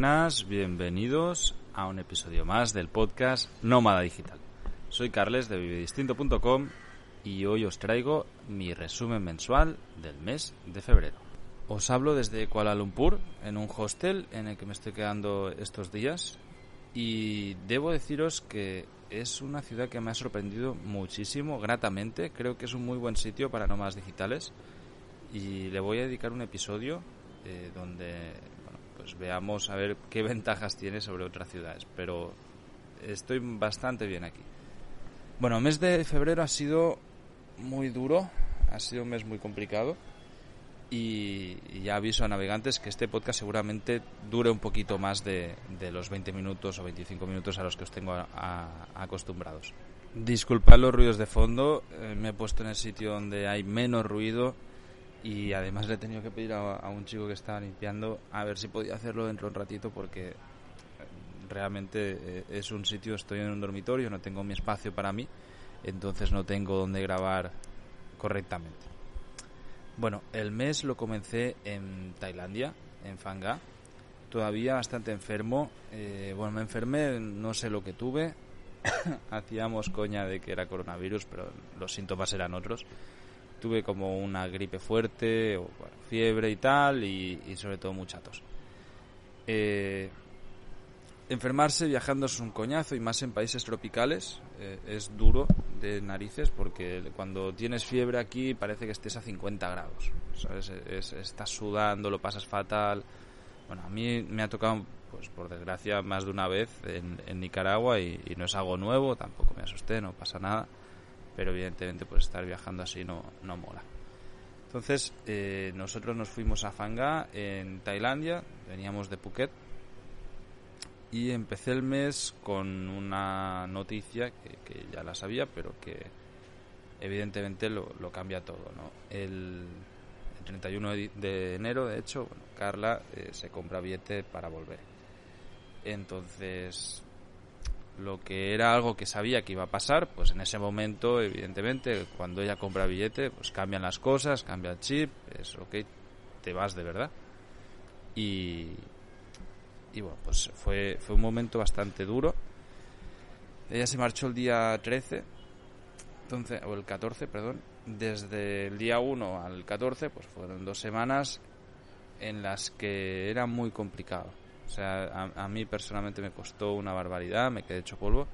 buenas, bienvenidos a un episodio más del podcast Nómada Digital. Soy Carles de vivedistinto.com y hoy os traigo mi resumen mensual del mes de febrero. Os hablo desde Kuala Lumpur, en un hostel en el que me estoy quedando estos días y debo deciros que es una ciudad que me ha sorprendido muchísimo, gratamente. Creo que es un muy buen sitio para nómadas digitales y le voy a dedicar un episodio eh, donde pues veamos a ver qué ventajas tiene sobre otras ciudades. Pero estoy bastante bien aquí. Bueno, el mes de febrero ha sido muy duro, ha sido un mes muy complicado. Y, ya aviso a navegantes que este podcast seguramente dure un poquito más de, los 20 minutos o 25 minutos a los que os tengo acostumbrados. Disculpad los ruidos de fondo, eh, me he puesto en el sitio donde hay menos ruido y además le he tenido que pedir a, un chico que estaba limpiando a ver si podía hacerlo dentro de un ratito porque eh, realmente eh, es un sitio, estoy en un dormitorio, no tengo mi espacio para mí, entonces no tengo donde grabar correctamente. Bueno, el mes lo comencé en Tailandia, en Fanga, todavía bastante enfermo. Eh, bueno, me enfermé, no sé lo que tuve. Hacíamos coña de que era coronavirus, pero los síntomas eran otros tuve como una gripe fuerte, o, fiebre y tal, y, sobre todo mucha tos. Eh, enfermarse viajando es un coñazo y más en países tropicales eh, es duro de narices porque cuando tienes fiebre aquí parece que estés a 50 grados, estás sudando, lo pasas fatal. Bueno, a mí me ha tocado, pues por desgracia, más de una vez en, Nicaragua y, no es algo nuevo, tampoco me asusté, no pasa nada pero evidentemente pues estar viajando así no, no mola. Entonces eh, nosotros nos fuimos a Fanga en Tailandia, veníamos de Phuket y empecé el mes con una noticia que, ya la sabía, pero que evidentemente lo, cambia todo. ¿no? El, 31 de enero, de hecho, Carla eh, se compra billete para volver. Entonces lo que era algo que sabía que iba a pasar, pues en ese momento, evidentemente, cuando ella compra billete, pues cambian las cosas, cambia el chip, es ok, te vas de verdad. Y, y bueno, pues fue, fue un momento bastante duro. Ella se marchó el día 13, entonces, o el 14, perdón. Desde el día 1 al 14, pues fueron dos semanas en las que era muy complicado o sea, a, mí personalmente me costó una barbaridad, me quedé hecho polvo.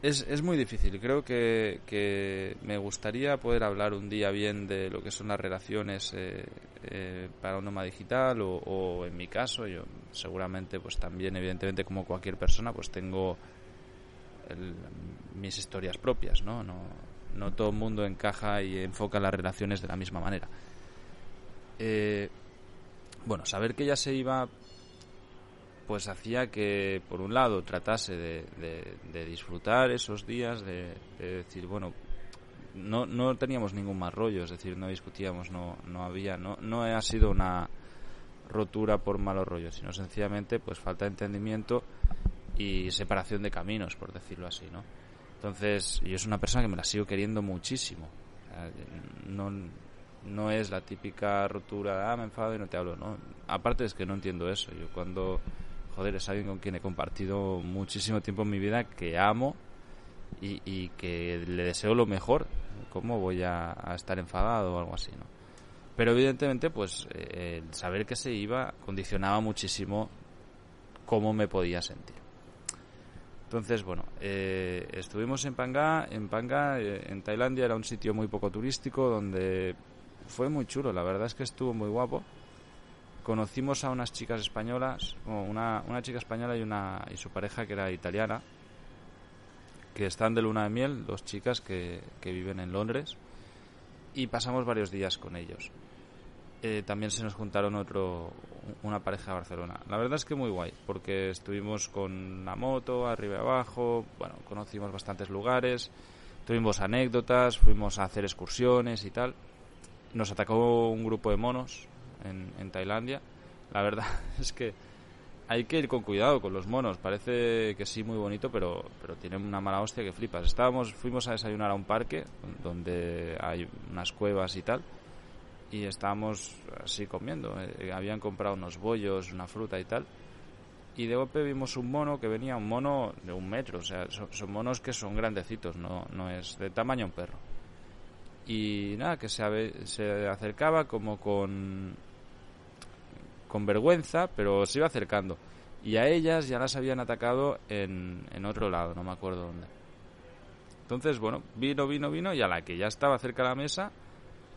Es, es muy difícil. Creo que, que, me gustaría poder hablar un día bien de lo que son las relaciones eh, eh, para un nómada digital o, en mi caso, yo seguramente pues también evidentemente como cualquier persona pues tengo mis historias propias, ¿no? ¿no? No todo el mundo encaja y enfoca las relaciones de la misma manera. Eh, bueno, saber que ella se iba, pues hacía que, por un lado, tratase de, disfrutar esos días, de, decir, bueno, no, no teníamos ningún más rollo, es decir, no discutíamos, no, no había, no, no ha sido una rotura por malos rollos, sino sencillamente pues falta de entendimiento y separación de caminos, por decirlo así, ¿no? Entonces, yo soy una persona que me la sigo queriendo muchísimo. No, no es la típica rotura, ah, me enfado y no te hablo, ¿no? Aparte es que no entiendo eso. Yo cuando, joder, es alguien con quien he compartido muchísimo tiempo en mi vida, que amo y, que le deseo lo mejor, ¿cómo voy a, estar enfadado o algo así, no? Pero evidentemente, pues, eh, el saber que se iba condicionaba muchísimo cómo me podía sentir. Entonces, bueno, eh, estuvimos en Panga. En Panga, eh, en Tailandia, era un sitio muy poco turístico donde fue muy chulo, la verdad es que estuvo muy guapo. Conocimos a unas chicas españolas, una, una chica española y, una, y su pareja que era italiana, que están de luna de miel, dos chicas que, que viven en Londres, y pasamos varios días con ellos. Eh, también se nos juntaron otro, una pareja de Barcelona. La verdad es que muy guay, porque estuvimos con la moto, arriba y abajo, bueno, conocimos bastantes lugares, tuvimos anécdotas, fuimos a hacer excursiones y tal nos atacó un grupo de monos en, Tailandia. La verdad es que hay que ir con cuidado con los monos. Parece que sí, muy bonito, pero, pero tienen una mala hostia que flipas. Estábamos, fuimos a desayunar a un parque donde hay unas cuevas y tal. y estábamos así comiendo. Eh, habían comprado unos bollos, una fruta y tal. Y de golpe vimos un mono que venía, un mono de un metro, o sea, son, monos que son grandecitos, no, no es de tamaño un perro. Y nada, que se, se acercaba como con, con vergüenza, pero se iba acercando. Y a ellas ya las habían atacado en, en otro lado, no me acuerdo dónde. Entonces, bueno, vino, vino, vino, y a la que ya estaba cerca de la mesa,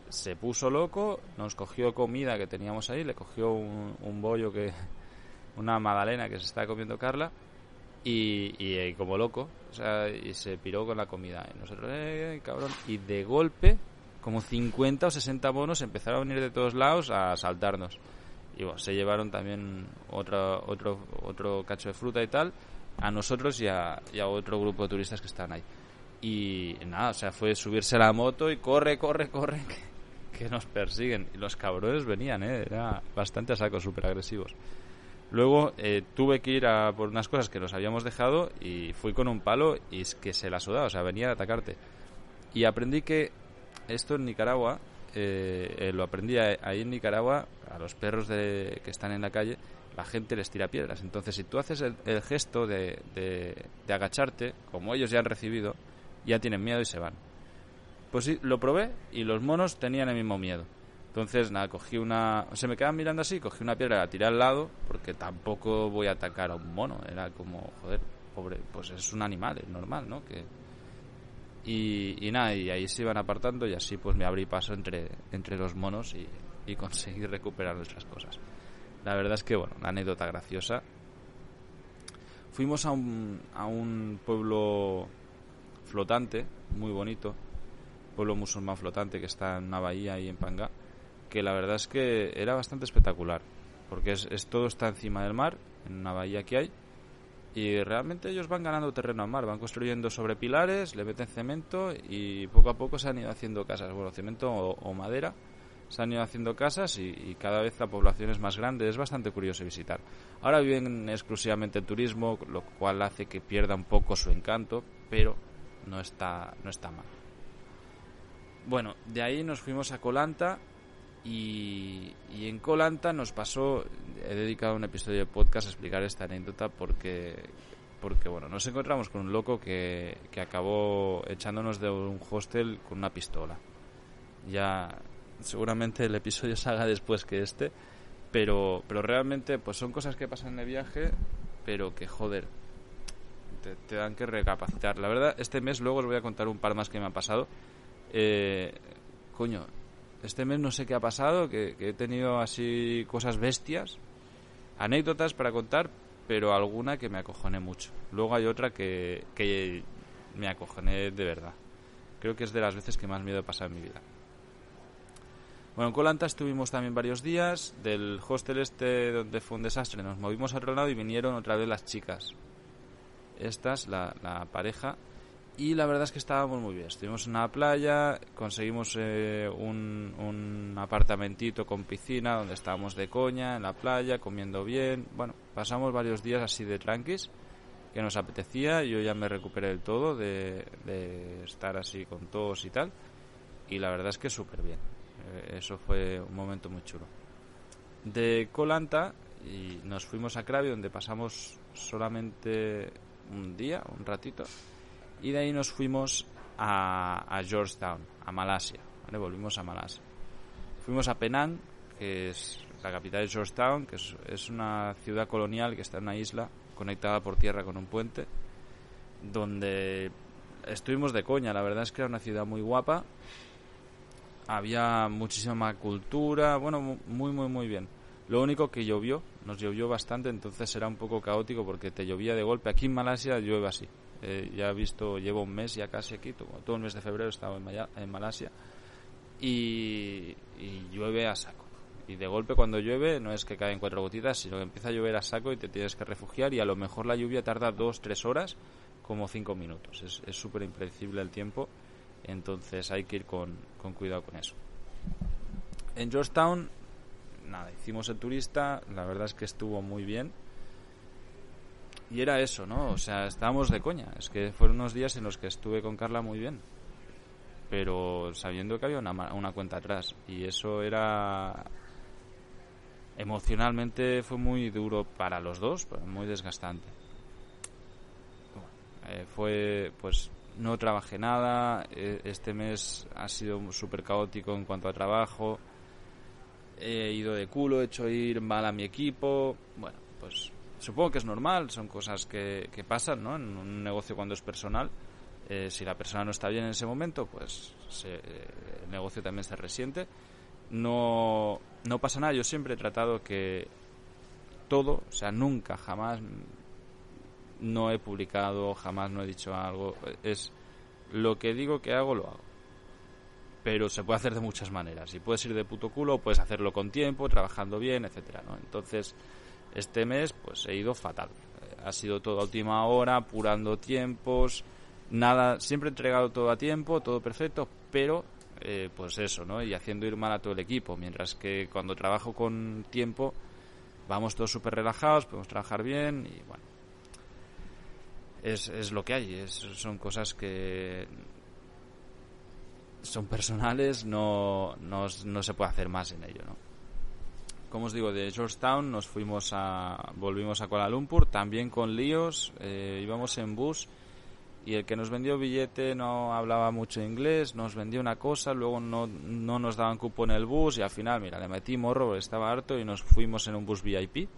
se puso loco, nos cogió comida que teníamos ahí, le cogió un, bollo que. una magdalena que se estaba comiendo Carla, y, y, como loco, o sea, y se piró con la comida. Y nosotros, eh, cabrón, y de golpe, como 50 o 60 monos empezaron a venir de todos lados a saltarnos. Y bueno, se llevaron también otro, otro, otro cacho de fruta y tal, a nosotros y a, y a otro grupo de turistas que estaban ahí. Y nada, o sea, fue subirse a la moto y corre, corre, corre, que nos persiguen. Y los cabrones venían, ¿eh? Era bastante a saco, súper agresivos. Luego eh, tuve que ir a por unas cosas que nos habíamos dejado y fui con un palo y es que se la sudaba, o sea, venía a atacarte. Y aprendí que esto en Nicaragua, eh, eh, lo aprendí ahí en Nicaragua, a los perros de, que están en la calle, la gente les tira piedras. Entonces, si tú haces el, gesto de, de agacharte, como ellos ya han recibido, ya tienen miedo y se van. Pues sí, lo probé y los monos tenían el mismo miedo. Entonces, nada, cogí una... Se me quedaban mirando así, cogí una piedra, la tiré al lado, porque tampoco voy a atacar a un mono. Era como, joder, pobre, pues es un animal, es normal, ¿no? Que... Y, nada, y ahí se iban apartando y así pues me abrí paso entre, entre los monos y, y conseguí recuperar nuestras cosas. La verdad es que, bueno, una anécdota graciosa. Fuimos a un, a un pueblo flotante, muy bonito, pueblo musulmán flotante que está en una bahía ahí en Panga, que la verdad es que era bastante espectacular, porque es, todo está encima del mar, en una bahía que hay, y realmente ellos van ganando terreno al mar, van construyendo sobre pilares, le meten cemento y poco a poco se han ido haciendo casas, bueno, cemento o, madera, se han ido haciendo casas y, cada vez la población es más grande, es bastante curioso visitar. Ahora viven exclusivamente el turismo, lo cual hace que pierda un poco su encanto, pero no está, no está mal. Bueno, de ahí nos fuimos a Colanta y, en Colanta nos pasó, he dedicado un episodio de podcast a explicar esta anécdota porque, porque bueno, nos encontramos con un loco que, que acabó echándonos de un hostel con una pistola. Ya seguramente el episodio salga después que este, pero, pero realmente pues son cosas que pasan de viaje, pero que joder, te, dan que recapacitar. La verdad, este mes luego os voy a contar un par más que me han pasado eh, coño, este mes no sé qué ha pasado, que, he tenido así cosas bestias, anécdotas para contar, pero alguna que me acojoné mucho. Luego hay otra que, que me acojoné de verdad. Creo que es de las veces que más miedo he pasado en mi vida. Bueno, en Colanta estuvimos también varios días. Del hostel este donde fue un desastre nos movimos a otro lado y vinieron otra vez las chicas. Estas, la, la pareja, y la verdad es que estábamos muy bien. Estuvimos en una playa, conseguimos eh, un, apartamentito con piscina donde estábamos de coña en la playa, comiendo bien. Bueno, pasamos varios días así de tranquis que nos apetecía. Yo ya me recuperé del todo de, estar así con todos y tal. Y la verdad es que súper bien. Eh, eso fue un momento muy chulo. De Colanta y nos fuimos a Krabi donde pasamos solamente un día, un ratito y de ahí nos fuimos a, Georgetown, a Malasia. Volvimos a Malasia. Fuimos a Penang, que es la capital de Georgetown, que es, una ciudad colonial que está en una isla conectada por tierra con un puente, donde estuvimos de coña. La verdad es que era una ciudad muy guapa. Había muchísima cultura, bueno, muy, muy, muy bien. Lo único que llovió, nos llovió bastante, entonces era un poco caótico porque te llovía de golpe. Aquí en Malasia llueve así. Eh, ya he visto, llevo un mes ya casi aquí, todo, el mes de febrero he estado en, en Malasia y, llueve a saco. Y de golpe cuando llueve no es que caen cuatro gotitas, sino que empieza a llover a saco y te tienes que refugiar y a lo mejor la lluvia tarda dos, tres horas como cinco minutos. Es súper impredecible el tiempo, entonces hay que ir con, con cuidado con eso. En Georgetown, nada, hicimos el turista, la verdad es que estuvo muy bien y era eso, ¿no? O sea, estábamos de coña. Es que fueron unos días en los que estuve con Carla muy bien. pero sabiendo que había una, una cuenta atrás. Y eso era emocionalmente fue muy duro para los dos, muy desgastante. Eh, fue, pues, no trabajé nada. E, este mes ha sido súper caótico en cuanto a trabajo. He ido de culo, he hecho ir mal a mi equipo. Bueno, pues supongo que es normal, son cosas que, que pasan, ¿no? En un negocio cuando es personal. Eh, si la persona no está bien en ese momento, pues eh, el negocio también se resiente. No, no pasa nada, yo siempre he tratado que todo, o sea, nunca, jamás no he publicado, jamás no he dicho algo, es lo que digo que hago, lo hago. Pero se puede hacer de muchas maneras. Y puedes ir de puto culo, puedes hacerlo con tiempo, trabajando bien, etcétera, ¿no? Entonces, este mes, pues he ido fatal. Ha sido todo a última hora, apurando tiempos, nada, siempre he entregado todo a tiempo, todo perfecto, pero eh, pues eso, ¿no? Y haciendo ir mal a todo el equipo, mientras que cuando trabajo con tiempo vamos todos súper relajados, podemos trabajar bien y bueno, es, es lo que hay, es, son cosas que son personales, no, no, no, se puede hacer más en ello, ¿no? Como os digo, de Georgetown nos fuimos a, volvimos a Kuala Lumpur, también con líos, eh, íbamos en bus y el que nos vendió billete no hablaba mucho inglés, nos vendió una cosa, luego no, no nos daban cupo en el bus y al final, mira, le metí morro, estaba harto y nos fuimos en un bus VIP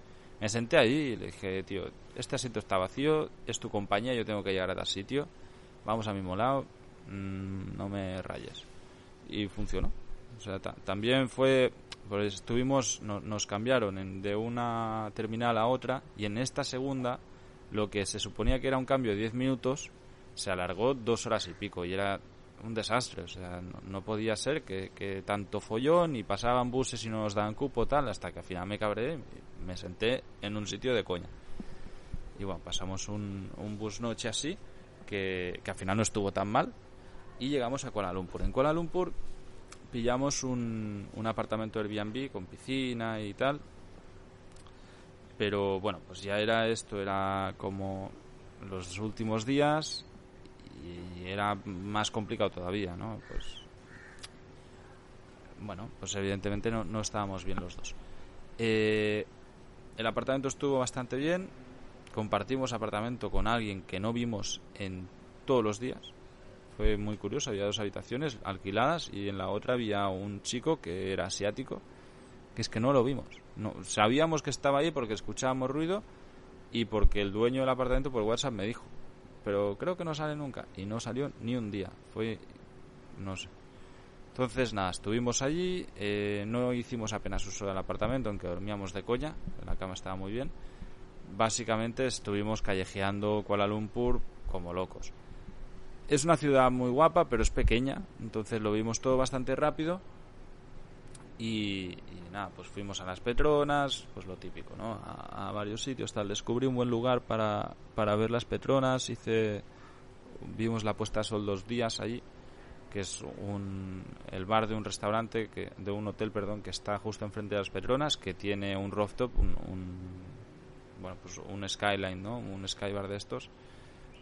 me senté allí y le dije, tío, este asiento está vacío, es tu compañía, yo tengo que llegar a tal sitio, vamos al mismo lado, mm, no me rayes. Y funcionó. O sea, también fue, pues estuvimos, nos cambiaron de una terminal a otra y en esta segunda, lo que se suponía que era un cambio de 10 minutos, se alargó dos horas y pico y era un desastre. O sea, no, podía ser que, que, tanto follón y pasaban buses y no nos daban cupo tal, hasta que al final me cabré y me senté en un sitio de coña. Y bueno, pasamos un, un bus noche así, que, que al final no estuvo tan mal, y llegamos a Kuala Lumpur. En Kuala Lumpur pillamos un, un apartamento Airbnb con piscina y tal. Pero bueno, pues ya era esto, era como los últimos días y era más complicado todavía, ¿no? Pues bueno, pues evidentemente no, no estábamos bien los dos. Eh, el apartamento estuvo bastante bien. Compartimos apartamento con alguien que no vimos en todos los días. Fue muy curioso. Había dos habitaciones alquiladas y en la otra había un chico que era asiático, que es que no lo vimos. No, sabíamos que estaba ahí porque escuchábamos ruido y porque el dueño del apartamento por WhatsApp me dijo, pero creo que no sale nunca. Y no salió ni un día. Fue, no sé. Entonces, nada, estuvimos allí, eh, no hicimos apenas uso del apartamento, aunque dormíamos de coña, la cama estaba muy bien. Básicamente estuvimos callejeando Kuala Lumpur como locos. Es una ciudad muy guapa, pero es pequeña, entonces lo vimos todo bastante rápido. Y, nada, pues fuimos a las Petronas, pues lo típico, ¿no? A, varios sitios, tal. Descubrí un buen lugar para, para ver las Petronas, hice, vimos la puesta de sol dos días allí, que es un, el bar de un restaurante, que, de un hotel, perdón, que está justo enfrente de las Petronas, que tiene un rooftop, un, un bueno, pues un skyline, ¿no? Un skybar de estos,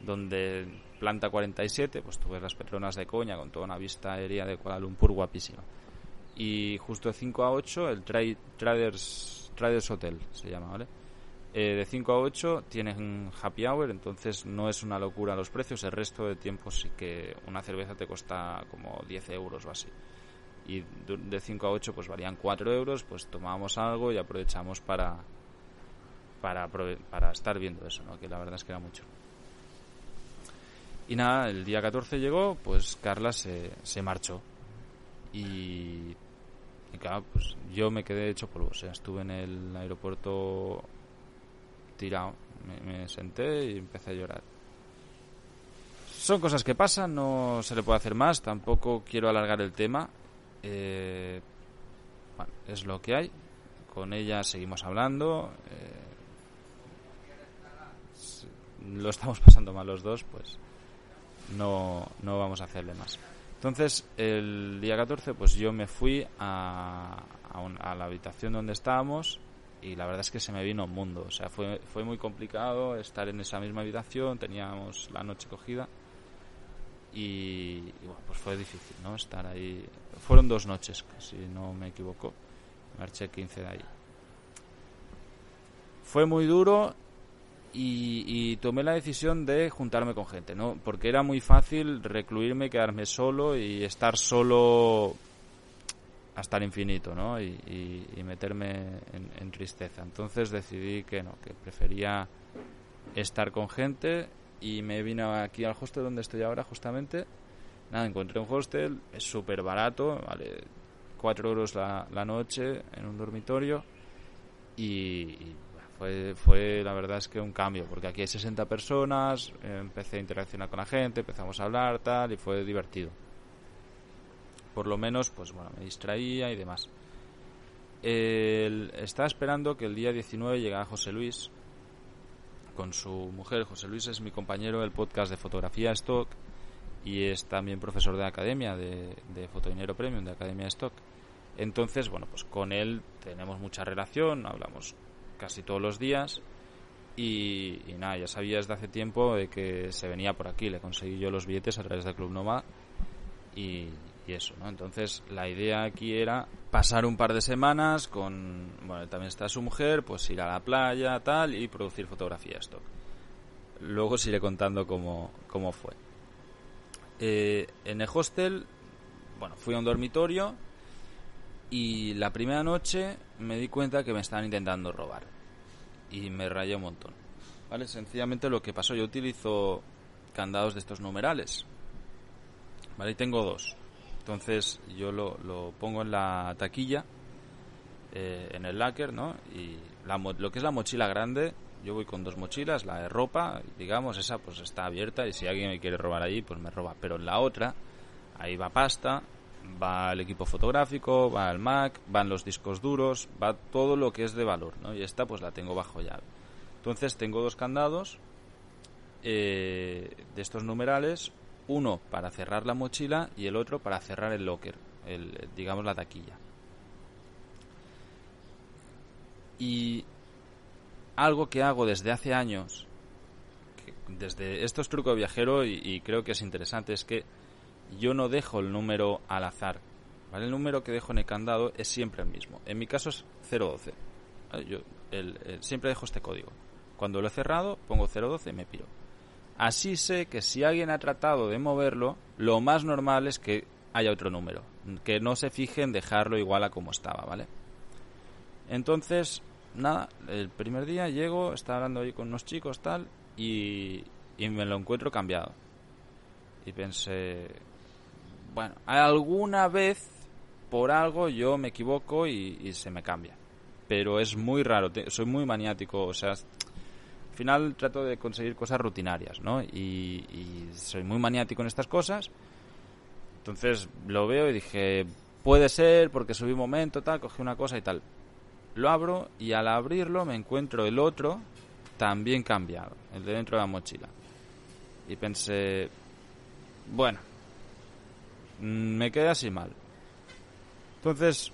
donde planta 47, pues tú ves las Petronas de coña con toda una vista aérea de Kuala Lumpur guapísima y justo de 5 a 8 el Traders, Traders Hotel se llama, ¿vale? Eh, de 5 a 8 tienen happy hour, entonces no es una locura los precios, el resto de tiempo sí que una cerveza te cuesta como 10 euros o así. Y de 5 a 8 pues varían 4 euros, pues tomamos algo y aprovechamos para, para, para estar viendo eso, ¿no? que la verdad es que era mucho. Y nada, el día 14 llegó, pues Carla se, se marchó. Y y claro, pues yo me quedé hecho polvo. O sea, estuve en el aeropuerto tirado. Me, senté y empecé a llorar. Son cosas que pasan, no se le puede hacer más. Tampoco quiero alargar el tema. Eh, bueno, es lo que hay. Con ella seguimos hablando. Eh, lo estamos pasando mal los dos, pues no, no vamos a hacerle más. Entonces, el día 14, pues yo me fui a, a, la habitación donde estábamos y la verdad es que se me vino un mundo. O sea, fue, fue muy complicado estar en esa misma habitación, teníamos la noche cogida y, bueno, pues fue difícil, ¿no? Estar ahí. Fueron dos noches, si no me equivoco. Marché 15 de ahí. Fue muy duro y, tomé la decisión de juntarme con gente, ¿no? Porque era muy fácil recluirme, quedarme solo y estar solo hasta el infinito, ¿no? Y, meterme en, tristeza. Entonces decidí que no, que prefería estar con gente y me vine aquí al hostel donde estoy ahora justamente. Nada, encontré un hostel, es súper barato, vale 4 euros la, la, noche en un dormitorio y fue, fue la verdad es que un cambio, porque aquí hay 60 personas, empecé a interaccionar con la gente, empezamos a hablar, tal, y fue divertido. Por lo menos, pues bueno, me distraía y demás. estaba esperando que el día 19 llegara José Luis con su mujer. José Luis es mi compañero del podcast de fotografía Stock y es también profesor de academia de, de Fotodinero Premium, de Academia Stock. Entonces, bueno, pues con él tenemos mucha relación, hablamos casi todos los días. Y, nada, ya sabía desde hace tiempo de que se venía por aquí. Le conseguí yo los billetes a través del Club Noma y, eso, ¿no? Entonces la idea aquí era pasar un par de semanas con, bueno, también está su mujer, pues ir a la playa, tal, y producir fotografía stock. Luego os iré contando cómo, cómo fue. Eh, en el hostel, bueno, fui a un dormitorio y la primera noche me di cuenta que me estaban intentando robar. Y me rayé un montón. ¿Vale? Sencillamente lo que pasó, yo utilizo candados de estos numerales. ¿Vale? Y tengo dos. Entonces yo lo, lo pongo en la taquilla, eh, en el locker, ¿no? Y lo que es la mochila grande, yo voy con dos mochilas, la de ropa, digamos, esa pues está abierta y si alguien me quiere robar ahí, pues me roba. Pero en la otra, ahí va pasta, va el equipo fotográfico, va el Mac, van los discos duros, va todo lo que es de valor, ¿no? Y esta pues la tengo bajo llave. Entonces tengo dos candados eh, de estos numerales, uno para cerrar la mochila y el otro para cerrar el locker, el, digamos la taquilla. Y algo que hago desde hace años, desde esto es truco viajero y creo que es interesante, es que yo no dejo el número al azar. ¿vale? El número que dejo en el candado es siempre el mismo. En mi caso es 012. Yo siempre dejo este código. Cuando lo he cerrado, pongo 012 y me piro. Así sé que si alguien ha tratado de moverlo, lo más normal es que haya otro número. Que no se fije en dejarlo igual a como estaba, ¿vale? Entonces, nada, el primer día llego, estaba hablando ahí con unos chicos, tal, y, y me lo encuentro cambiado. Y pensé, bueno, alguna vez por algo yo me equivoco y, se me cambia. Pero es muy raro, soy muy maniático, o sea, al final trato de conseguir cosas rutinarias, ¿no? Y, soy muy maniático en estas cosas. Entonces lo veo y dije, puede ser porque subí un momento, tal, cogí una cosa y tal. Lo abro y al abrirlo me encuentro el otro también cambiado, el de dentro de la mochila. Y pensé, bueno, me quedé así mal. Entonces,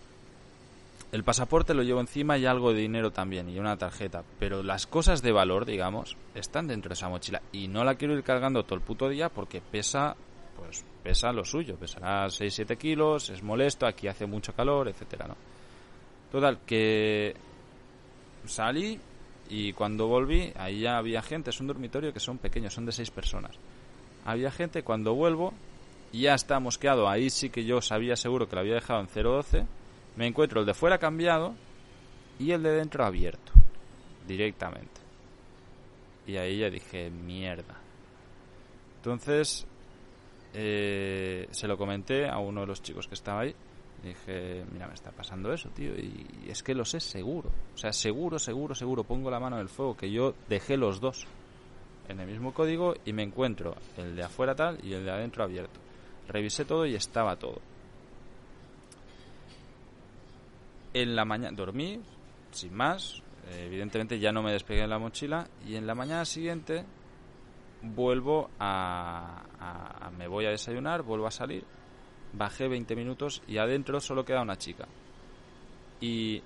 el pasaporte lo llevo encima y algo de dinero también y una tarjeta. Pero las cosas de valor, digamos, están dentro de esa mochila. Y no la quiero ir cargando todo el puto día porque pesa, pues pesa lo suyo. Pesará 6-7 kilos, es molesto, aquí hace mucho calor, etcétera, ¿no? Total, que salí y cuando volví, ahí ya había gente. Es un dormitorio que son pequeños, son de 6 personas. Había gente, cuando vuelvo, ya está mosqueado, ahí sí que yo sabía seguro que lo había dejado en 0.12, me encuentro el de fuera cambiado y el de dentro abierto, directamente. Y ahí ya dije, mierda. Entonces, eh, se lo comenté a uno de los chicos que estaba ahí. dije, mira, me está pasando eso, tío. Y, es que lo sé seguro. O sea, seguro, seguro, seguro. Pongo la mano en el fuego que yo dejé los dos en el mismo código y me encuentro el de afuera tal y el de adentro abierto. Revisé todo y estaba todo. En la mañana dormí, sin más. evidentemente ya no me despegué de la mochila. Y en la mañana siguiente vuelvo a, Me voy a desayunar, vuelvo a salir. Bajé 20 minutos y adentro solo queda una chica. Y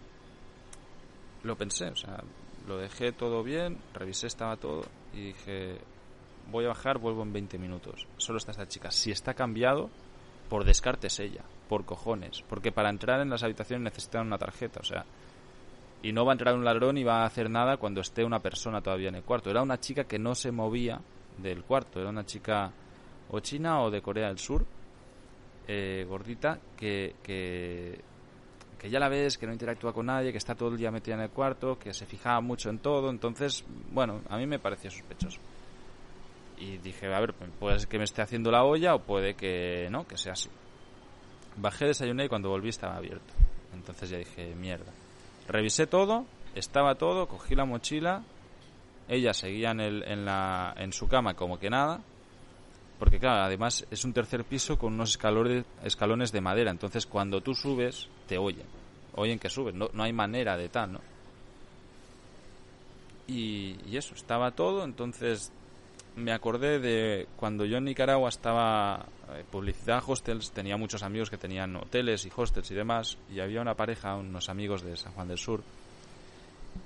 lo pensé, o sea, lo dejé todo bien, revisé, estaba todo. Y dije, voy a bajar, vuelvo en 20 minutos. Solo está esta chica. Si está cambiado, por descarte es ella, por cojones. Porque para entrar en las habitaciones necesitan una tarjeta, o sea. Y no va a entrar un ladrón y va a hacer nada cuando esté una persona todavía en el cuarto. Era una chica que no se movía del cuarto. Era una chica o china o de Corea del Sur, eh, gordita, que, que, que ya la ves, que no interactúa con nadie, que está todo el día metida en el cuarto, que se fijaba mucho en todo. Entonces, bueno, a mí me pareció sospechoso y dije, a ver, puede que me esté haciendo la olla o puede que no, que sea así. Bajé, desayuné y cuando volví estaba abierto. Entonces ya dije, mierda. Revisé todo, estaba todo, cogí la mochila, ella seguía en, el, en, la, en su cama como que nada, porque claro, además es un tercer piso con unos escalones, escalones de madera, entonces cuando tú subes te oyen, oyen que subes, no, no hay manera de tal, ¿no? Y, y eso, estaba todo, entonces me acordé de cuando yo en Nicaragua estaba eh, publicidad hostels, tenía muchos amigos que tenían hoteles y hostels y demás, y había una pareja, unos amigos de San Juan del Sur,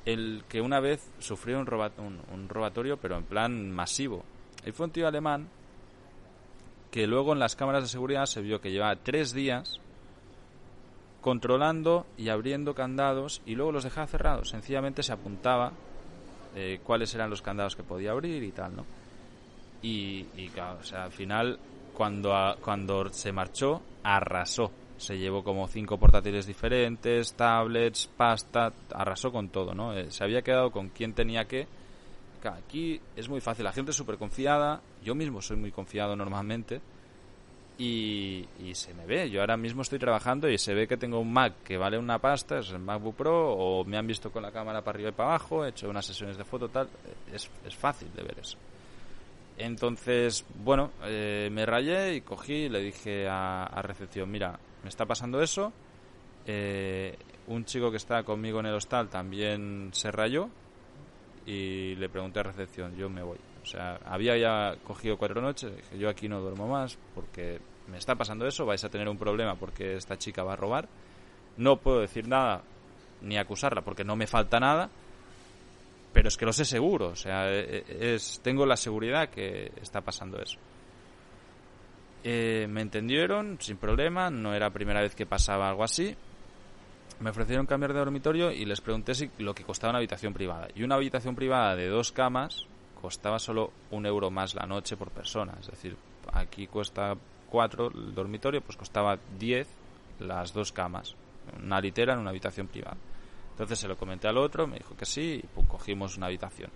el que una vez sufrió un, un, robatorio, pero en plan masivo. Y fue un tío alemán que luego en las cámaras de seguridad se vio que llevaba tres días controlando y abriendo candados y luego los dejaba cerrados. Sencillamente se apuntaba eh, cuáles eran los candados que podía abrir y tal, ¿no? Y, claro, o sea, al final, cuando, cuando se marchó, arrasó. Se llevó como cinco portátiles diferentes, tablets, pasta, arrasó con todo, ¿no? Eh, se había quedado con quien tenía que. aquí es muy fácil, la gente es súper confiada, yo mismo soy muy confiado normalmente, y, y, se me ve. Yo ahora mismo estoy trabajando y se ve que tengo un Mac que vale una pasta, es el MacBook Pro, o me han visto con la cámara para arriba y para abajo, he hecho unas sesiones de foto, tal. Es, es fácil de ver eso. Entonces, bueno, eh, me rayé y cogí y le dije a, recepción, mira, me está pasando eso. Eh, un chico que está conmigo en el hostal también se rayó y le pregunté a recepción, yo me voy. O sea, había ya cogido cuatro noches, dije, yo aquí no duermo más porque me está pasando eso, vais a tener un problema porque esta chica va a robar. No puedo decir nada ni acusarla porque no me falta nada pero es que lo sé seguro, o sea, e, e, es, tengo la seguridad que está pasando eso. Eh, me entendieron sin problema, no era la primera vez que pasaba algo así. Me ofrecieron cambiar de dormitorio y les pregunté si lo que costaba una habitación privada. Y una habitación privada de dos camas costaba solo un euro más la noche por persona. Es decir, aquí cuesta cuatro el dormitorio, pues costaba diez las dos camas. Una litera en una habitación privada. Entonces se lo comenté al otro, me dijo que sí, y cogimos una habitación.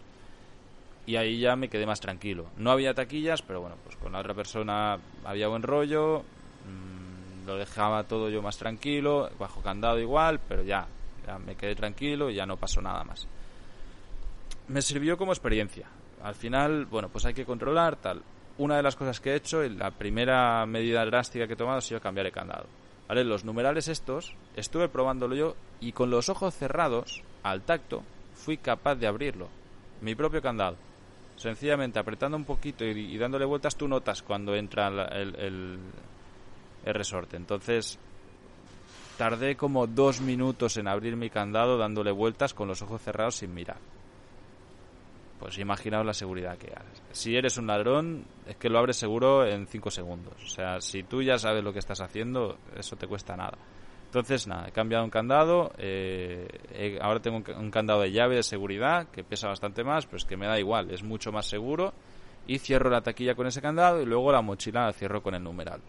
Y ahí ya me quedé más tranquilo. No había taquillas, pero bueno, pues con la otra persona había buen rollo, mm, lo dejaba todo yo más tranquilo, bajo candado igual, pero ya, ya me quedé tranquilo y ya no pasó nada más. Me sirvió como experiencia. Al final, bueno, pues hay que controlar tal. Una de las cosas que he hecho, y la primera medida drástica que he tomado ha sido cambiar el candado. Los numerales estos, estuve probándolo yo y con los ojos cerrados, al tacto, fui capaz de abrirlo. Mi propio candado. Sencillamente apretando un poquito y, dándole vueltas, tú notas cuando entra el, el, el resorte. Entonces, tardé como dos minutos en abrir mi candado dándole vueltas con los ojos cerrados sin mirar pues imaginaos la seguridad que haces. Si eres un ladrón, es que lo abres seguro en 5 segundos. O sea, si tú ya sabes lo que estás haciendo, eso te cuesta nada. Entonces, nada, he cambiado un candado. Eh, ahora tengo un, candado de llave de seguridad que pesa bastante más, pero es que me da igual, es mucho más seguro. Y cierro la taquilla con ese candado y luego la mochila la cierro con el numeral.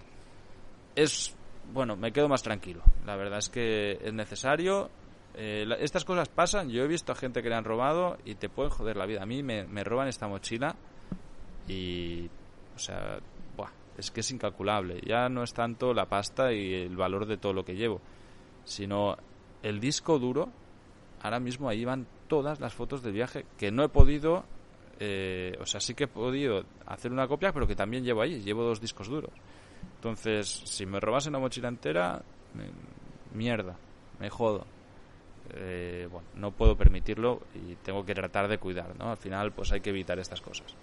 Es, bueno, me quedo más tranquilo. La verdad es que es necesario eh, estas cosas pasan. Yo he visto a gente que le han robado y te pueden joder la vida. A mí me, roban esta mochila y, o sea, es que es incalculable. Ya no es tanto la pasta y el valor de todo lo que llevo, sino el disco duro. Ahora mismo ahí van todas las fotos del viaje que no he podido, eh, o sea, sí que he podido hacer una copia, pero que también llevo ahí. Llevo dos discos duros. Entonces, si me robas una mochila entera, mierda, me jodo. Eh, bueno, no puedo permitirlo y tengo que tratar de cuidar, ¿no? Al final, pues hay que evitar estas cosas.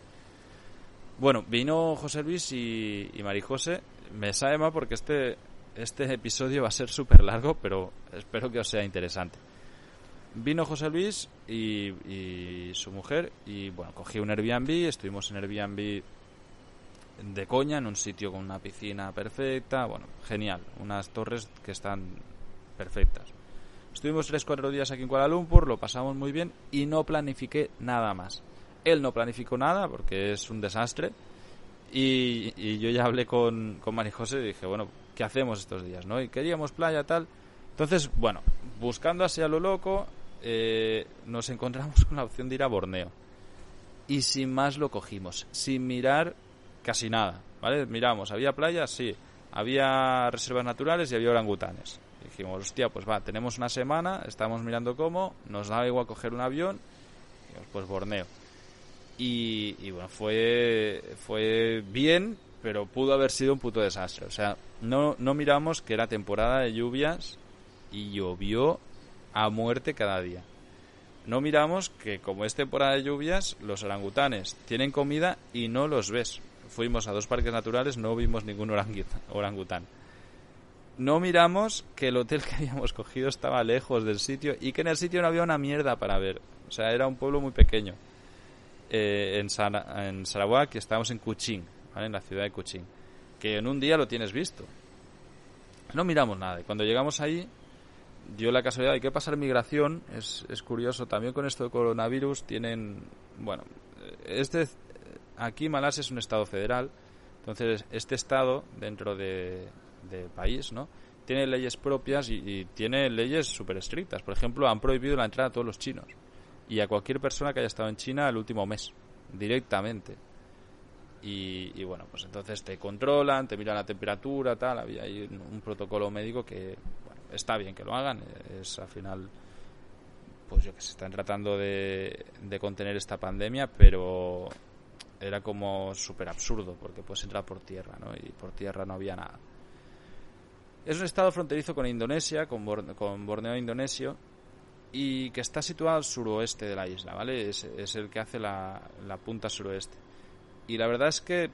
Bueno, vino José Luis y, y Marijose. Me sabe mal porque este, este episodio va a ser súper largo, pero espero que os sea interesante. vino José Luis y, y su mujer y bueno, cogí un Airbnb, estuvimos en Airbnb de coña, en un sitio con una piscina perfecta, bueno, genial, unas torres que están perfectas. Estuvimos 3-4 días aquí en Kuala Lumpur, lo pasamos muy bien y no planifiqué nada más. Él no planificó nada porque es un desastre y, yo ya hablé con, con José y dije, bueno, ¿qué hacemos estos días? ¿no? Y queríamos playa, tal. Entonces, bueno, buscando así a lo loco, eh, nos encontramos con la opción de ir a Borneo. Y sin más lo cogimos, sin mirar casi nada, ¿vale? Miramos, ¿había playas? Sí. Había reservas naturales y había orangutanes. Dijimos, hostia, pues va, tenemos una semana, estamos mirando cómo, nos da igual coger un avión, pues Borneo. Y, bueno, fue, fue bien, pero pudo haber sido un puto desastre. O sea, no, no miramos que era temporada de lluvias y llovió a muerte cada día. No miramos que como es temporada de lluvias, los orangutanes tienen comida y no los ves. Fuimos a dos parques naturales, no vimos ningún orangután. No miramos que el hotel que habíamos cogido estaba lejos del sitio y que en el sitio no había una mierda para ver. O sea, era un pueblo muy pequeño. Eh, en, en Sarawak estábamos en Kuching, en la ciudad de Kuching. Que en un día lo tienes visto. No miramos nada. Y cuando llegamos ahí, dio la casualidad de que pasar migración, es, es curioso, también con esto de coronavirus tienen, bueno, este, aquí Malasia es un estado federal, entonces este estado dentro de, país, ¿no? Tiene leyes propias y, tiene leyes súper estrictas. Por ejemplo, han prohibido la entrada a todos los chinos y a cualquier persona que haya estado en China el último mes, directamente. Y, y, bueno, pues entonces te controlan, te miran la temperatura, tal. Había ahí un protocolo médico que está bien que lo hagan, es al final, pues yo que se están tratando de, contener esta pandemia, pero era como súper absurdo porque puedes entrar por tierra, ¿no? Y por tierra no había nada. Es un estado fronterizo con Indonesia, con, con Borneo indonesio, y que está situado al suroeste de la isla, ¿vale? Es, es el que hace la, la punta suroeste. Y la verdad es que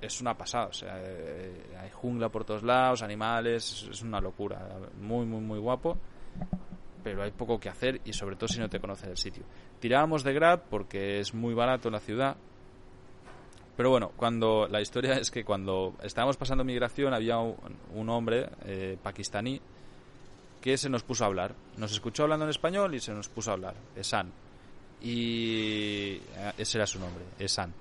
es una pasada, o sea, eh, hay jungla por todos lados, animales, es una locura, muy, muy, muy guapo, pero hay poco que hacer y sobre todo si no te conoces el sitio. Tirábamos de Grab porque es muy barato en la ciudad, pero bueno, cuando la historia es que cuando estábamos pasando migración había un, hombre eh, pakistaní que se nos puso a hablar, nos escuchó hablando en español y se nos puso a hablar, Esan, y eh, ese era su nombre, Esan.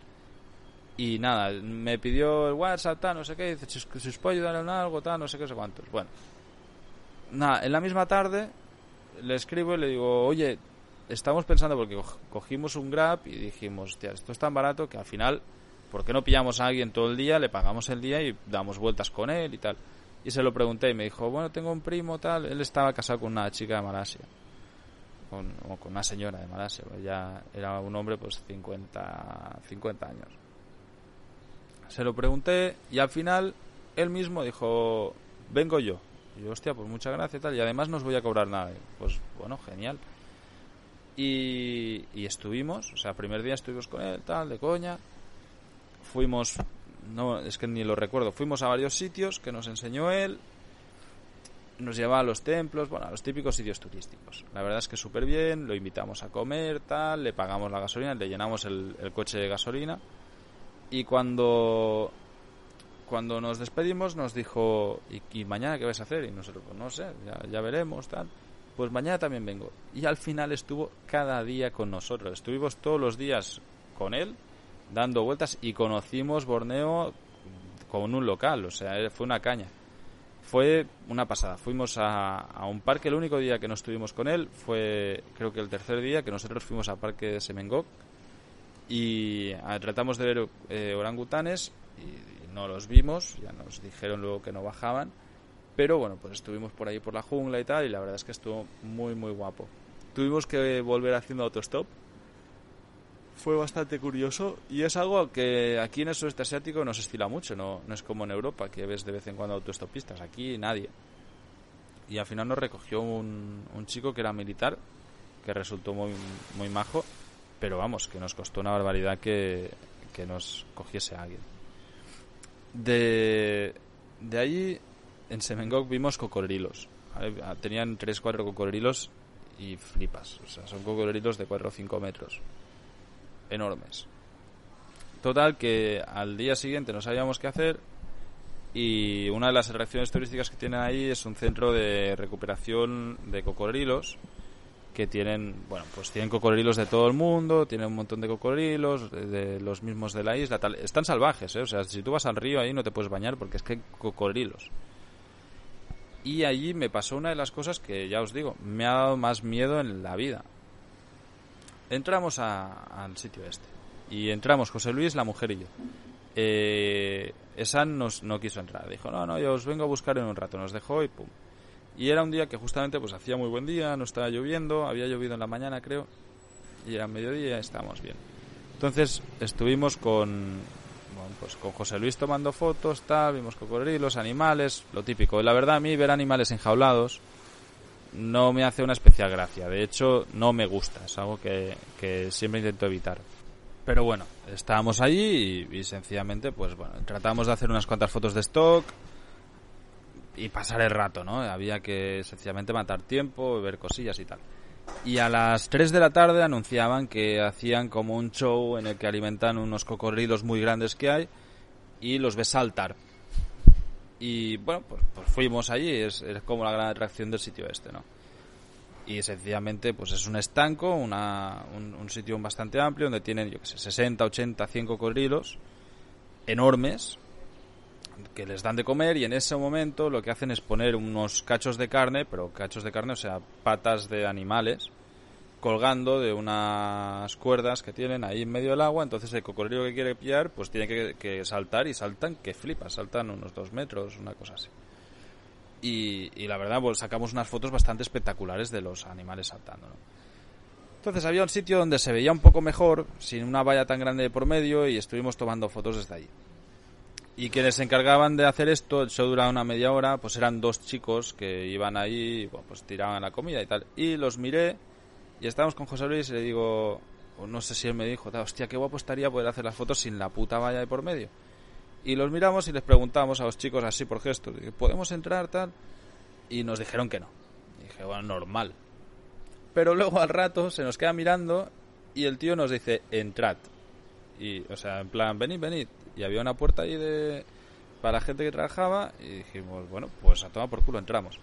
Y nada, me pidió el WhatsApp, tal, no sé qué, dice, si, os puedo ayudar en algo, tal, no sé qué, sé cuántos. Bueno, nada, en la misma tarde le escribo y le digo, oye, estamos pensando, porque cogimos un Grab y dijimos, hostia, esto es tan barato que al final, ¿por qué no pillamos a alguien todo el día, le pagamos el día y damos vueltas con él y tal? Y se lo pregunté y me dijo, bueno, tengo un primo, tal, él estaba casado con una chica de Malasia. Con, o con una señora de Malasia, ya era un hombre pues 50, 50 años. Se lo pregunté y al final él mismo dijo, vengo yo. Y yo, hostia, pues muchas gracias y tal. Y además no os voy a cobrar nada. Pues bueno, genial. Y, y estuvimos, o sea, primer día estuvimos con él, tal, de coña. Fuimos, no, es que ni lo recuerdo, fuimos a varios sitios que nos enseñó él. Nos llevaba a los templos, bueno, a los típicos sitios turísticos. La verdad es que súper bien, lo invitamos a comer, tal, le pagamos la gasolina, le llenamos el, coche de gasolina y cuando cuando nos despedimos nos dijo, ¿y, mañana qué vais a hacer? Y nosotros, pues no sé, ya, veremos, tal. Pues mañana también vengo. Y al final estuvo cada día con nosotros. Estuvimos todos los días con él, dando vueltas y conocimos Borneo con un local, o sea, fue una caña. Fue una pasada. Fuimos a, a un parque, el único día que no estuvimos con él fue, creo que el tercer día, que nosotros fuimos al parque de Semengok, y ah, tratamos de ver eh, orangutanes y, no los vimos, ya nos dijeron luego que no bajaban, pero bueno, pues estuvimos por ahí por la jungla y tal y la verdad es que estuvo muy muy guapo. Tuvimos que volver haciendo autostop. Fue bastante curioso y es algo que aquí en el sudeste asiático no se estila mucho, no, no es como en Europa que ves de vez en cuando autostopistas, aquí nadie. Y al final nos recogió un, un chico que era militar, que resultó muy, muy majo pero vamos, que nos costó una barbaridad que, nos cogiese alguien. De, de ahí, en Semengok vimos cocodrilos. Tenían tres, cuatro cocodrilos y flipas. O sea, son cocodrilos de 4 o 5 metros. Enormes. Total que al día siguiente no sabíamos qué hacer y una de las atracciones turísticas que tienen ahí es un centro de recuperación de cocodrilos que tienen, bueno, pues tienen cocodrilos de todo el mundo, tienen un montón de cocodrilos, de, los mismos de la isla, tal. Están salvajes, ¿eh? O sea, si tú vas al río ahí no te puedes bañar porque es que hay cocodrilos. Y allí me pasó una de las cosas que, ya os digo, me ha dado más miedo en la vida. Entramos al sitio este. Y entramos José Luis, la mujer y yo. Eh, Esan nos, no quiso entrar. Dijo, no, no, yo os vengo a buscar en un rato. Nos dejó y pum. Y era un día que justamente pues hacía muy buen día, no estaba lloviendo, había llovido en la mañana creo. Y era mediodía y estábamos bien. Entonces estuvimos con, pues con José Luis tomando fotos, tal, vimos cocodrilos, animales, lo típico. La verdad a mí ver animales enjaulados no me hace una especial gracia. De hecho, no me gusta. Es algo que, siempre intento evitar. Pero bueno, estábamos allí y, sencillamente, pues bueno, tratamos de hacer unas cuantas fotos de stock y pasar el rato, ¿no? Había que sencillamente matar tiempo, ver cosillas y tal. Y a las 3 de la tarde anunciaban que hacían como un show en el que alimentan unos cocodrilos muy grandes que hay y los ves saltar. Y bueno, pues, pues fuimos allí, es, como la gran atracción del sitio este, ¿no? Y sencillamente, pues es un estanco, una, un, sitio bastante amplio donde tienen, yo qué sé, 60, 80, 100 cocodrilos enormes que les dan de comer y en ese momento lo que hacen es poner unos cachos de carne, pero cachos de carne, o sea, patas de animales, colgando de unas cuerdas que tienen ahí en medio del agua, entonces el cocodrilo que quiere pillar, pues tiene que, saltar y saltan que flipas, saltan unos dos metros, una cosa así. Y, la verdad, pues sacamos unas fotos bastante espectaculares de los animales saltando, Entonces había un sitio donde se veía un poco mejor, sin una valla tan grande por medio, y estuvimos tomando fotos desde ahí. Y quienes se encargaban de hacer esto, el show duraba una media hora, pues eran dos chicos que iban ahí, pues tiraban la comida y tal. Y los miré y estábamos con José Luis y le digo, no sé si él me dijo, hostia, qué guapo estaría poder hacer las fotos sin la puta valla de por medio. Y los miramos y les preguntamos a los chicos así por gestos, ¿podemos entrar tal? Y nos dijeron que no. Y dije, bueno, normal. Pero luego al rato se nos queda mirando y el tío nos dice, entrad. Y, o sea, en plan, venid, venid y había una puerta ahí de para gente que trabajaba y dijimos, bueno, pues a tomar por culo entramos.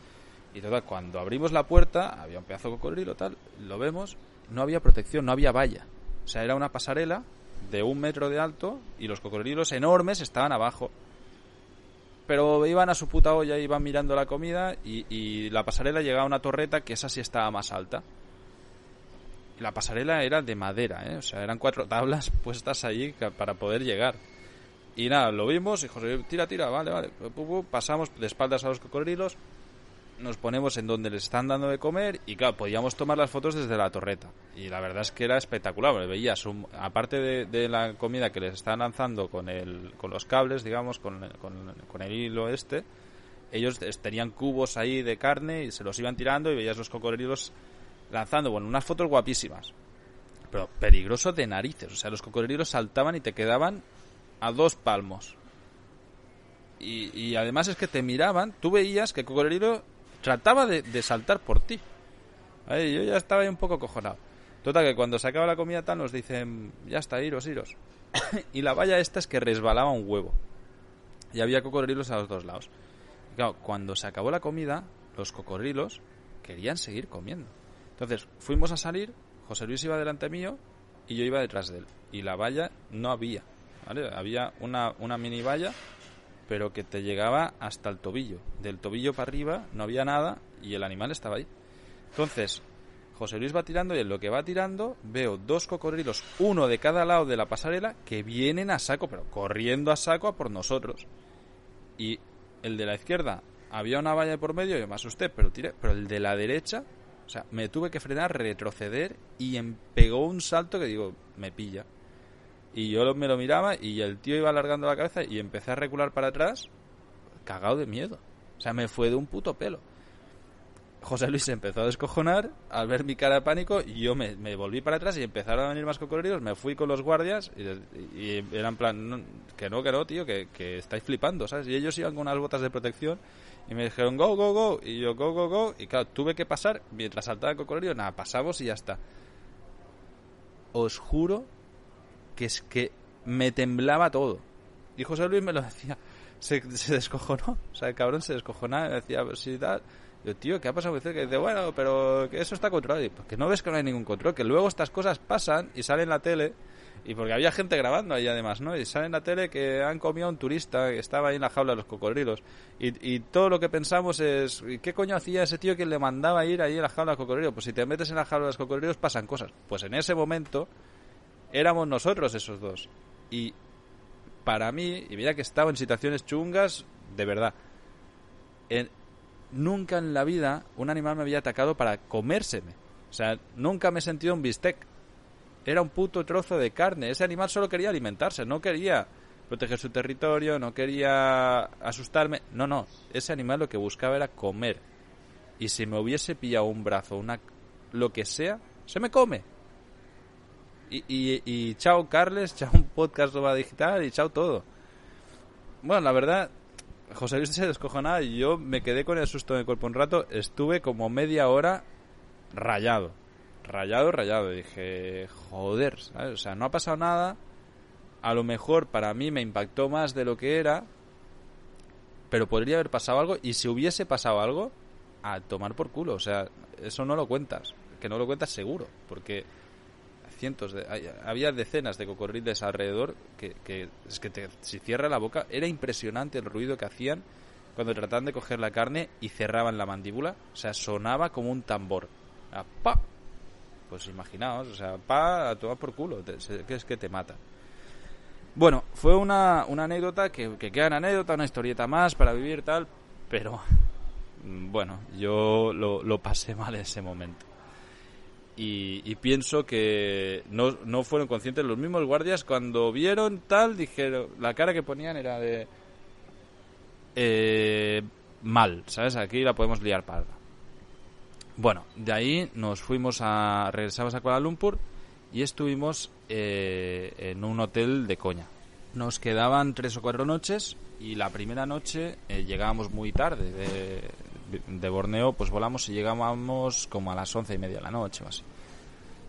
Y total, cuando abrimos la puerta, había un pedazo de cocodrilo, tal, lo vemos, no había protección, no había valla. O sea, era una pasarela de un metro de alto y los cocodrilos enormes estaban abajo. Pero iban a su puta olla, iban mirando la comida y, la pasarela llegaba a una torreta que esa sí estaba más alta. La pasarela era de madera, ¿eh? o sea, eran cuatro tablas puestas allí para poder llegar. Y nada, lo vimos y José, tira, tira, vale, vale. Pasamos de espaldas a los cocodrilos, nos ponemos en donde les están dando de comer y claro, podíamos tomar las fotos desde la torreta. Y la verdad es que era espectacular, veías, aparte de, la comida que les están lanzando con, el, con los cables, digamos, con, con, el hilo este, ellos tenían cubos ahí de carne y se los iban tirando y veías los cocodrilos lanzando, bueno, unas fotos guapísimas. Pero peligroso de narices, o sea, los cocodrilos saltaban y te quedaban a dos palmos. Y, además es que te miraban, tú veías que el cocodrilo trataba de, saltar por ti. yo ya estaba ahí un poco cojonado. Total, que cuando se acaba la comida tal nos dicen, ya está, iros, iros. y la valla esta es que resbalaba un huevo. Y había cocodrilos a los dos lados. claro, cuando se acabó la comida, los cocodrilos querían seguir comiendo. Entonces, fuimos a salir, José Luis iba delante mío y yo iba detrás de él. Y la valla no había. Había una, una mini valla, pero que te llegaba hasta el tobillo. Del tobillo para arriba no había nada y el animal estaba ahí. Entonces, José Luis va tirando y en lo que va tirando veo dos cocodrilos, uno de cada lado de la pasarela, que vienen a saco, pero corriendo a saco a por nosotros. Y el de la izquierda había una valla por medio, yo me asusté, pero tiré. Pero el de la derecha, o sea, me tuve que frenar, retroceder y pegó un salto que digo, me pilla. Y yo me lo miraba y el tío iba alargando la cabeza y empecé a recular para atrás, cagado de miedo. O sea, me fue de un puto pelo. José Luis se empezó a descojonar al ver mi cara de pánico y yo me, volví para atrás y empezaron a venir más cocodrilos, me fui con los guardias y, eran plan, que no, que no, tío, que, estáis flipando, ¿sabes? Y ellos iban con unas botas de protección y me dijeron, go, go, go, y yo, go, go, go, y claro, tuve que pasar, mientras saltaba el cocodrilo, nada, pasamos y ya está. Os juro que es que me temblaba todo. Y José Luis me lo decía, se, se descojonó, o sea, el cabrón se descojonaba, me decía, si tal yo, tío, ¿qué ha pasado? Que dice, bueno, pero que eso está controlado. Y, pues no ves que no hay ningún control, que luego estas cosas pasan y salen en la tele. Y porque había gente grabando ahí además, ¿no? Y sale en la tele que han comido a un turista que estaba ahí en la jaula de los cocodrilos. Y, todo lo que pensamos es, ¿qué coño hacía ese tío que le mandaba ir ahí en la jaula de los cocodrilos? Pues si te metes en la jaula de los cocodrilos pasan cosas. Pues en ese momento éramos nosotros esos dos. Y para mí, y mira que estaba en situaciones chungas, de verdad. Nunca en la vida un animal me había atacado para comérseme. O sea, nunca me he sentido un bistec. Era un puto trozo de carne. Ese animal solo quería alimentarse, no quería proteger su territorio, no quería asustarme. No, no. Ese animal lo que buscaba era comer. Y si me hubiese pillado un brazo, una lo que sea, se me come. Y, y, chao Carles, chao un podcast digital y chao todo. Bueno, la verdad, José Luis se descojonaba y yo me quedé con el susto en el cuerpo un rato. Estuve como media hora rayado. Rayado, rayado. Dije, joder, O sea, no ha pasado nada. A lo mejor para mí me impactó más de lo que era. Pero podría haber pasado algo. Y si hubiese pasado algo, a tomar por culo. O sea, eso no lo cuentas. Que no lo cuentas seguro. Porque cientos de, había decenas de cocodriles alrededor que, te, si cierra la boca era impresionante el ruido que hacían cuando trataban de coger la carne y cerraban la mandíbula. O sea sonaba como un tambor. Pa pues imaginaos o sea pa a tomar por culo es que te mata. Bueno fue una, una anécdota que, que queda en anécdota una historieta más para vivir tal pero bueno yo lo, lo pasé mal en ese momento y, pienso que no, no, fueron conscientes los mismos guardias. Cuando vieron tal dijeron la cara que ponían era de eh, mal sabes aquí la podemos liar parda. Bueno de ahí nos fuimos a regresamos a Kuala Lumpur y estuvimos eh, en un hotel de coña. Nos quedaban tres o cuatro noches y la primera noche eh, llegábamos muy tarde de, de Borneo, pues volamos y llegábamos como a las once y media de la noche o así.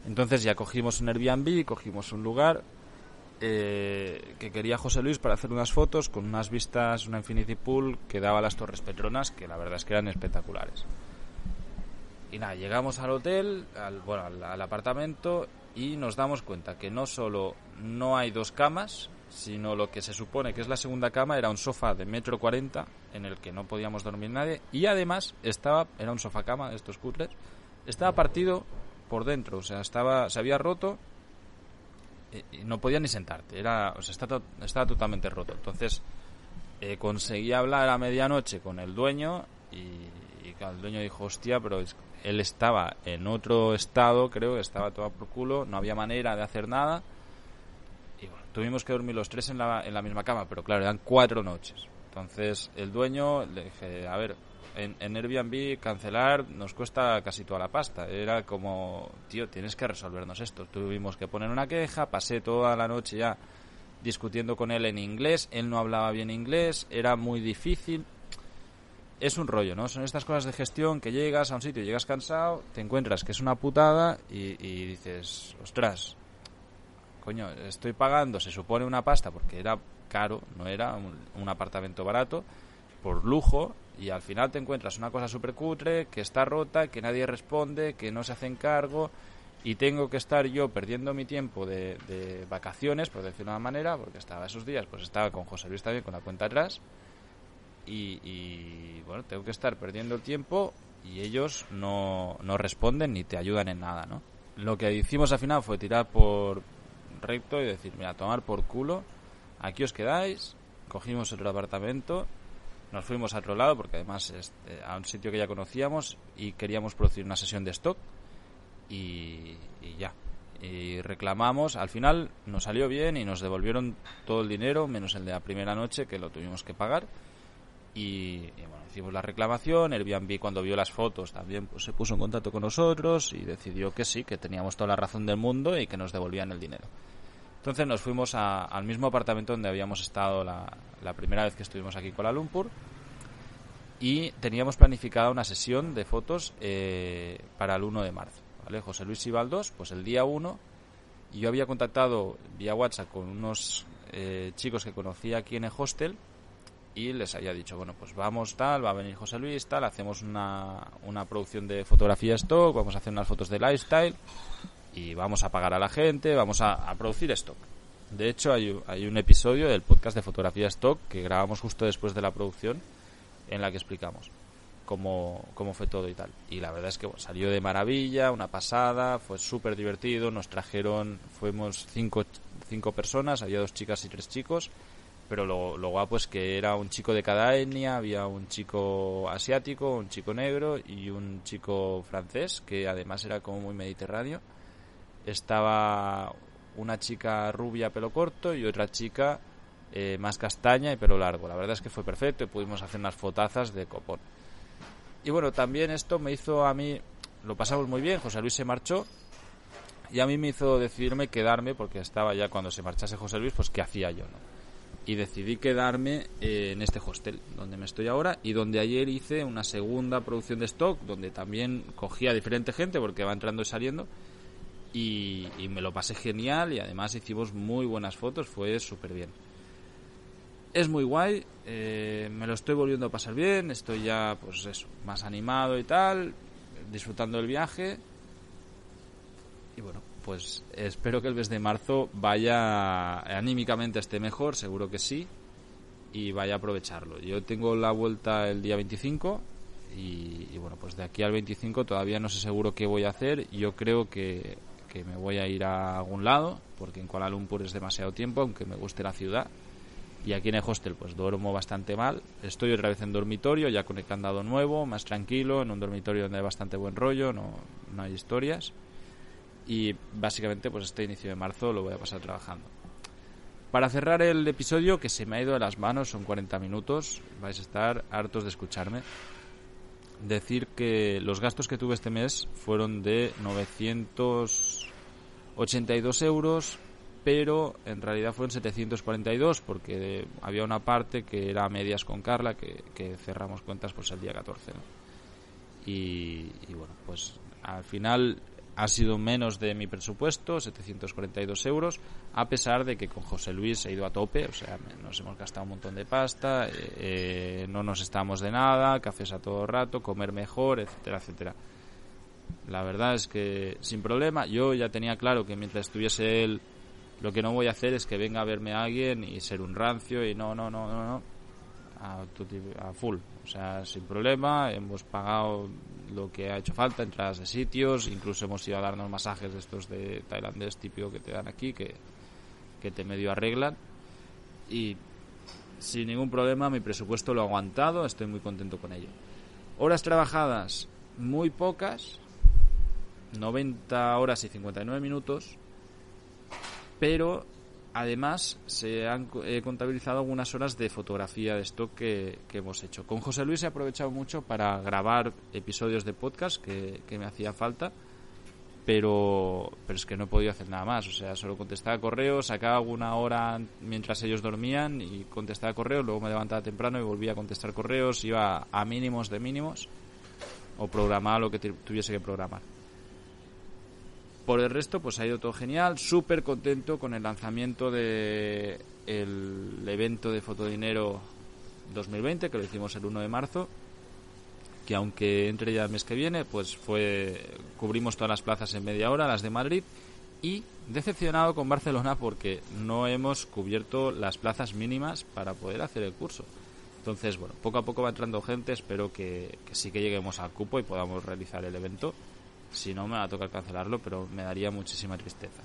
Entonces ya cogimos un Airbnb, cogimos un lugar eh, que quería José Luis para hacer unas fotos con unas vistas, una Infinity Pool que daba las Torres Petronas, que la verdad es que eran espectaculares. Y nada, llegamos al hotel, bueno, al apartamento y nos damos cuenta que no solo no hay dos camas, sino lo que se supone que es la segunda cama era un sofá de metro cuarenta en el que no podíamos dormir nadie y además estaba era un sofá cama de estos cutres estaba partido por dentro o sea estaba se había roto y, no podía ni sentarte era o sea estaba, estaba totalmente roto. Entonces eh, conseguí hablar a medianoche con el dueño y, y el dueño dijo hostia pero él estaba en otro estado creo que estaba todo por culo no había manera de hacer nada tuvimos que dormir los tres en la, en la misma cama, pero claro, eran cuatro noches. Entonces el dueño le dije, a ver, en, en, Airbnb cancelar nos cuesta casi toda la pasta. Era como, tío, tienes que resolvernos esto. Tuvimos que poner una queja, pasé toda la noche ya discutiendo con él en inglés, él no hablaba bien inglés, era muy difícil. Es un rollo, ¿no? Son estas cosas de gestión que llegas a un sitio, llegas cansado, te encuentras que es una putada y, y dices, ostras, coño, estoy pagando, se supone una pasta porque era caro, no era un, apartamento barato, por lujo, y al final te encuentras una cosa súper cutre, que está rota, que nadie responde, que no se hace cargo, y tengo que estar yo perdiendo mi tiempo de, vacaciones, por decirlo de una manera, porque estaba esos días, pues estaba con José Luis también con la cuenta atrás, y, y bueno, tengo que estar perdiendo el tiempo y ellos no, no responden ni te ayudan en nada, ¿no? Lo que hicimos al final fue tirar por, recto y decir, mira, tomar por culo, aquí os quedáis, cogimos otro apartamento, nos fuimos a otro lado porque además este, a un sitio que ya conocíamos y queríamos producir una sesión de stock y, ya. Y reclamamos, al final nos salió bien y nos devolvieron todo el dinero menos el de la primera noche que lo tuvimos que pagar Y, bueno, hicimos la reclamación. Airbnb cuando vio las fotos también pues, se puso en contacto con nosotros y decidió que sí, que teníamos toda la razón del mundo y que nos devolvían el dinero. Entonces nos fuimos al mismo apartamento donde habíamos estado la, la primera vez que estuvimos aquí en Kuala Lumpur y teníamos planificada una sesión de fotos eh, para el 1 de marzo. ¿vale? José Luis Ibaldos, pues el día 1, y yo había contactado vía WhatsApp con unos eh, chicos que conocía aquí en el hostel y les había dicho, bueno, pues vamos tal, va a venir José Luis, tal, hacemos una, una producción de fotografía stock, vamos a hacer unas fotos de lifestyle y vamos a pagar a la gente, vamos a, producir stock. De hecho, hay, hay, un episodio del podcast de fotografía stock que grabamos justo después de la producción en la que explicamos cómo, cómo fue todo y tal. Y la verdad es que salió de maravilla, una pasada, fue súper divertido, nos trajeron, fuimos cinco, cinco personas, había dos chicas y tres chicos, pero lo, lo guapo es que era un chico de cada etnia, había un chico asiático, un chico negro y un chico francés, que además era como muy mediterráneo estaba una chica rubia pelo corto y otra chica eh, más castaña y pelo largo. La verdad es que fue perfecto y pudimos hacer unas fotazas de copón. Y bueno, también esto me hizo a mí, lo pasamos muy bien, José Luis se marchó y a mí me hizo decidirme quedarme porque estaba ya cuando se marchase José Luis, pues qué hacía yo, ¿no? Y decidí quedarme eh, en este hostel donde me estoy ahora y donde ayer hice una segunda producción de stock donde también cogía a diferente gente porque va entrando y saliendo y, me lo pasé genial y además hicimos muy buenas fotos, fue súper bien. Es muy guay, eh, me lo estoy volviendo a pasar bien, estoy ya pues eso, más animado y tal, disfrutando del viaje. Y bueno, pues espero que el mes de marzo vaya anímicamente esté mejor, seguro que sí, y vaya a aprovecharlo. Yo tengo la vuelta el día 25 y, y, bueno, pues de aquí al 25 todavía no sé seguro qué voy a hacer. Yo creo que que me voy a ir a algún lado, porque en Kuala Lumpur es demasiado tiempo, aunque me guste la ciudad. Y aquí en el hostel pues duermo bastante mal. Estoy otra vez en dormitorio, ya con el candado nuevo, más tranquilo, en un dormitorio donde hay bastante buen rollo, no, no hay historias. Y básicamente pues este inicio de marzo lo voy a pasar trabajando. Para cerrar el episodio, que se me ha ido de las manos, son 40 minutos, vais a estar hartos de escucharme decir que los gastos que tuve este mes fueron de 982 euros, pero en realidad fueron 742 porque había una parte que era medias con Carla que, cerramos cuentas pues el día 14. Y, y bueno, pues al final ha sido menos de mi presupuesto, 742 euros, a pesar de que con José Luis he ido a tope, o sea, nos hemos gastado un montón de pasta, eh, eh, no nos estamos de nada, cafés a todo rato, comer mejor, etcétera, etcétera. La verdad es que sin problema, yo ya tenía claro que mientras estuviese él, lo que no voy a hacer es que venga a verme a alguien y ser un rancio y no, no, no, no, no, a, a full, o sea, sin problema, hemos pagado lo que ha hecho falta, entradas de sitios, incluso hemos ido a darnos masajes de estos de tailandés típico que te dan aquí, que, que te medio arreglan. Y sin ningún problema mi presupuesto lo ha aguantado, estoy muy contento con ello. Horas trabajadas, muy pocas, 90 horas y 59 minutos, pero además se han eh, contabilizado algunas horas de fotografía de stock que, hemos hecho. Con José Luis he aprovechado mucho para grabar episodios de podcast que, me hacía falta, pero, pero es que no he podido hacer nada más. O sea, solo contestaba correos, sacaba alguna hora mientras ellos dormían y contestaba correos, luego me levantaba temprano y volvía a contestar correos, iba a mínimos de mínimos o programaba lo que tuviese que programar. Por el resto, pues ha ido todo genial, súper contento con el lanzamiento de el evento de Fotodinero 2020, que lo hicimos el 1 de marzo, que aunque entre ya el mes que viene, pues fue cubrimos todas las plazas en media hora, las de Madrid, y decepcionado con Barcelona porque no hemos cubierto las plazas mínimas para poder hacer el curso. Entonces, bueno, poco a poco va entrando gente, espero que sí que lleguemos al cupo y podamos realizar el evento si no, me va a tocar cancelarlo, pero me daría muchísima tristeza.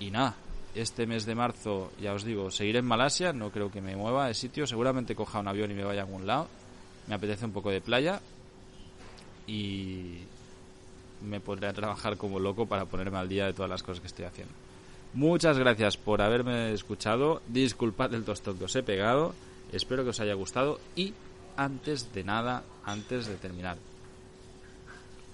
Y nada, este mes de marzo, ya os digo, seguiré en Malasia, no creo que me mueva de sitio, seguramente coja un avión y me vaya a algún lado. Me apetece un poco de playa y me pondré trabajar como loco para ponerme al día de todas las cosas que estoy haciendo. Muchas gracias por haberme escuchado. Disculpad el tostón que os he pegado. Espero que os haya gustado y antes de nada, antes de terminar.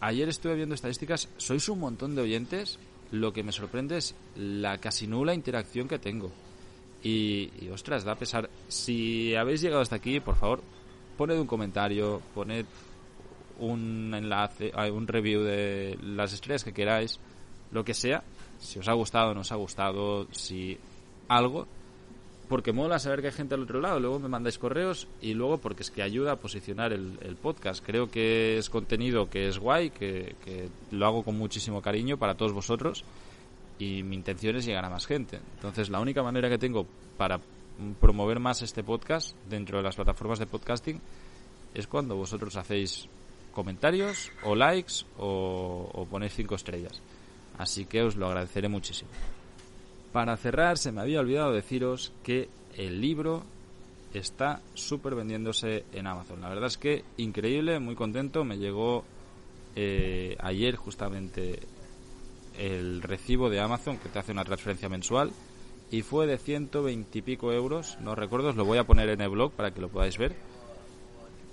Ayer estuve viendo estadísticas, sois un montón de oyentes, lo que me sorprende es la casi nula interacción que tengo. Y, ostras, da pesar. Si habéis llegado hasta aquí, por favor, poned un comentario, poned un enlace, un review de las estrellas que queráis, lo que sea, si os ha gustado, no os ha gustado, si algo, porque mola saber que hay gente al otro lado, luego me mandáis correos y luego porque es que ayuda a posicionar el, podcast. Creo que es contenido que es guay, que, lo hago con muchísimo cariño para todos vosotros y mi intención es llegar a más gente. Entonces la única manera que tengo para promover más este podcast dentro de las plataformas de podcasting es cuando vosotros hacéis comentarios o likes o, o ponéis cinco estrellas. Así que os lo agradeceré muchísimo. Para cerrar, se me había olvidado deciros que el libro está súper vendiéndose en Amazon. La verdad es que increíble, muy contento. Me llegó eh, ayer justamente el recibo de Amazon que te hace una transferencia mensual y fue de 120 y pico euros. No recuerdo, os lo voy a poner en el blog para que lo podáis ver.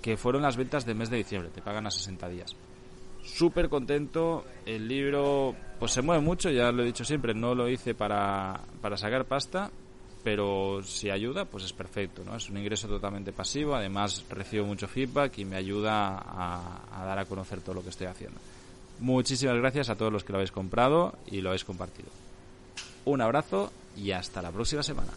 Que fueron las ventas del mes de diciembre, te pagan a 60 días súper contento. El libro, pues se mueve mucho, ya lo he dicho siempre, no lo hice para, para sacar pasta, pero si ayuda, pues es perfecto, ¿no? Es un ingreso totalmente pasivo, además recibo mucho feedback y me ayuda a, a dar a conocer todo lo que estoy haciendo. Muchísimas gracias a todos los que lo habéis comprado y lo habéis compartido. Un abrazo y hasta la próxima semana.